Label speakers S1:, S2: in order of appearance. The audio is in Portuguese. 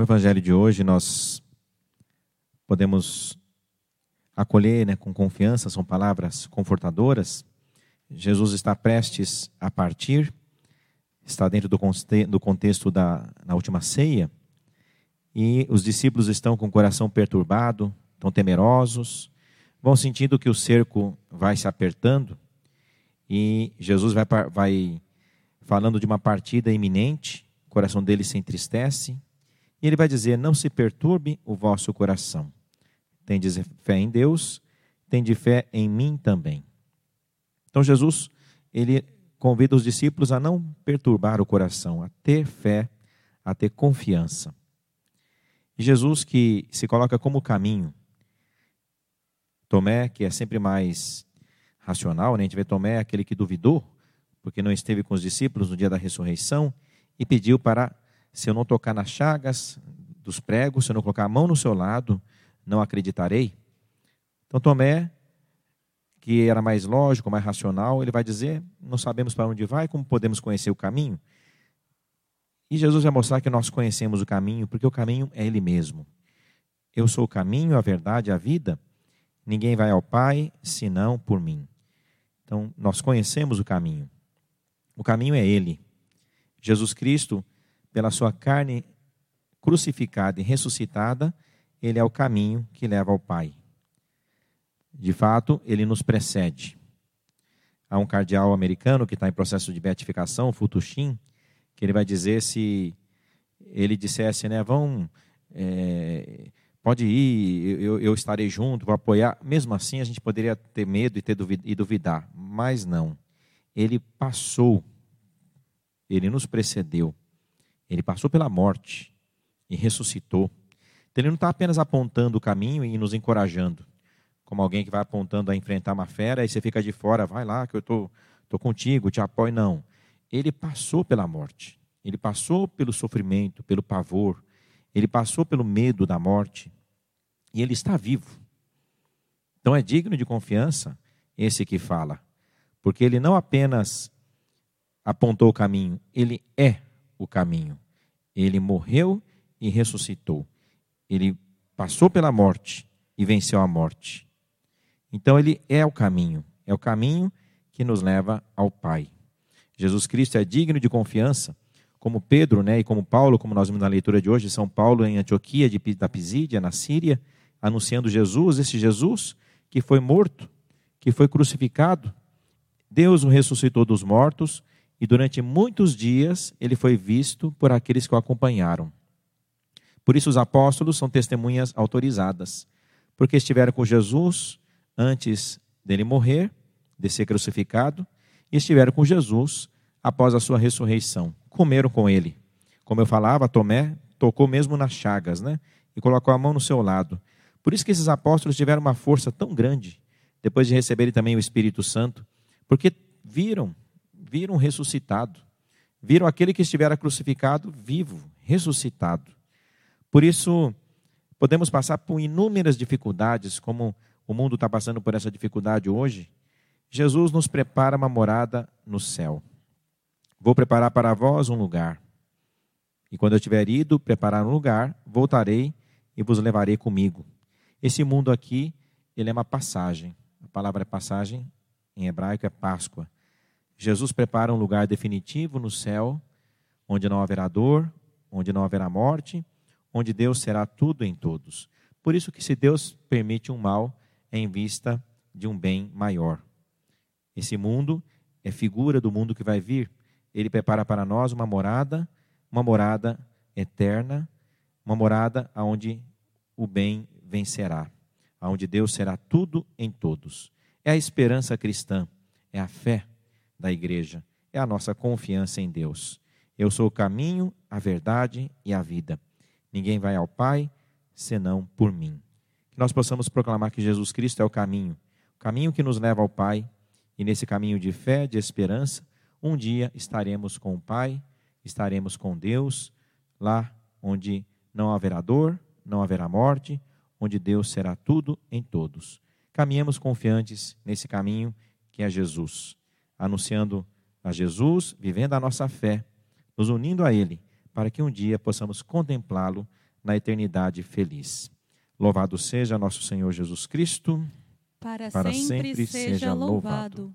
S1: No Evangelho de hoje, nós podemos acolher né, com confiança, são palavras confortadoras. Jesus está prestes a partir, está dentro do, do contexto da na última ceia, e os discípulos estão com o coração perturbado, estão temerosos, vão sentindo que o cerco vai se apertando, e Jesus vai, vai falando de uma partida iminente, o coração deles se entristece, e ele vai dizer: Não se perturbe o vosso coração. Tendes fé em Deus, tende fé em mim também. Então Jesus, ele convida os discípulos a não perturbar o coração, a ter fé, a ter confiança. E Jesus que se coloca como caminho. Tomé, que é sempre mais racional, né? a gente vê Tomé, aquele que duvidou, porque não esteve com os discípulos no dia da ressurreição, e pediu para, se eu não tocar nas chagas dos pregos, se eu não colocar a mão no seu lado, não acreditarei. Então Tomé, que era mais lógico, mais racional, ele vai dizer: não sabemos para onde vai, como podemos conhecer o caminho? E Jesus vai mostrar que nós conhecemos o caminho, porque o caminho é Ele mesmo. Eu sou o caminho, a verdade, a vida. Ninguém vai ao Pai senão por mim. Então, nós conhecemos o caminho. O caminho é Ele. Jesus Cristo, pela sua carne crucificada e ressuscitada, Ele é o caminho que leva ao Pai. De fato, Ele nos precede. Há um cardeal americano que está em processo de beatificação, Futushim, que ele vai dizer se ele dissesse, né, vão, é, pode ir, eu, eu, estarei junto, vou apoiar. Mesmo assim, a gente poderia ter medo e, ter e duvidar, mas não. Ele passou, ele nos precedeu, ele passou pela morte e ressuscitou. Então, ele não está apenas apontando o caminho e nos encorajando, como alguém que vai apontando a enfrentar uma fera e você fica de fora, vai lá que eu estou tô, tô contigo, te apoio. Não ele passou pela morte, ele passou pelo sofrimento, pelo pavor, ele passou pelo medo da morte e ele está vivo. Então é digno de confiança esse que fala, porque ele não apenas apontou o caminho, ele é o caminho. Ele morreu e ressuscitou. Ele passou pela morte e venceu a morte. Então ele é o caminho, é o caminho que nos leva ao Pai. Jesus Cristo é digno de confiança, como Pedro né, e como Paulo, como nós vimos na leitura de hoje, São Paulo em Antioquia de, da Pisídia, na Síria, anunciando Jesus, esse Jesus que foi morto, que foi crucificado. Deus o ressuscitou dos mortos e durante muitos dias ele foi visto por aqueles que o acompanharam. Por isso os apóstolos são testemunhas autorizadas, porque estiveram com Jesus antes dele morrer, de ser crucificado, e estiveram com Jesus após a sua ressurreição. Comeram com ele. Como eu falava, Tomé tocou mesmo nas chagas, né? E colocou a mão no seu lado. Por isso que esses apóstolos tiveram uma força tão grande, depois de receberem também o Espírito Santo, porque viram, viram ressuscitado. Viram aquele que estivera crucificado vivo, ressuscitado. Por isso, podemos passar por inúmeras dificuldades, como o mundo está passando por essa dificuldade hoje, Jesus nos prepara uma morada no céu. Vou preparar para vós um lugar. E quando eu tiver ido preparar um lugar, voltarei e vos levarei comigo. Esse mundo aqui, ele é uma passagem. A palavra passagem em hebraico é Páscoa. Jesus prepara um lugar definitivo no céu, onde não haverá dor, onde não haverá morte, onde Deus será tudo em todos. Por isso que se Deus permite um mal, é em vista de um bem maior. Esse mundo é figura do mundo que vai vir. Ele prepara para nós uma morada, uma morada eterna, uma morada onde o bem vencerá, onde Deus será tudo em todos. É a esperança cristã, é a fé da igreja, é a nossa confiança em Deus. Eu sou o caminho, a verdade e a vida. Ninguém vai ao Pai senão por mim. Que nós possamos proclamar que Jesus Cristo é o caminho, o caminho que nos leva ao Pai e nesse caminho de fé, de esperança, um dia estaremos com o Pai, estaremos com Deus, lá onde não haverá dor, não haverá morte, onde Deus será tudo em todos. Caminhemos confiantes nesse caminho que é Jesus, anunciando a Jesus, vivendo a nossa fé, nos unindo a Ele, para que um dia possamos contemplá-lo na eternidade feliz. Louvado seja nosso Senhor Jesus Cristo.
S2: Para,
S1: Para
S2: sempre,
S1: sempre
S2: seja
S1: seja
S2: louvado.